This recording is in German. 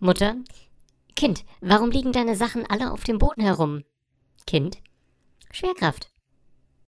Mutter. Kind, warum liegen deine Sachen alle auf dem Boden herum? Kind. Schwerkraft.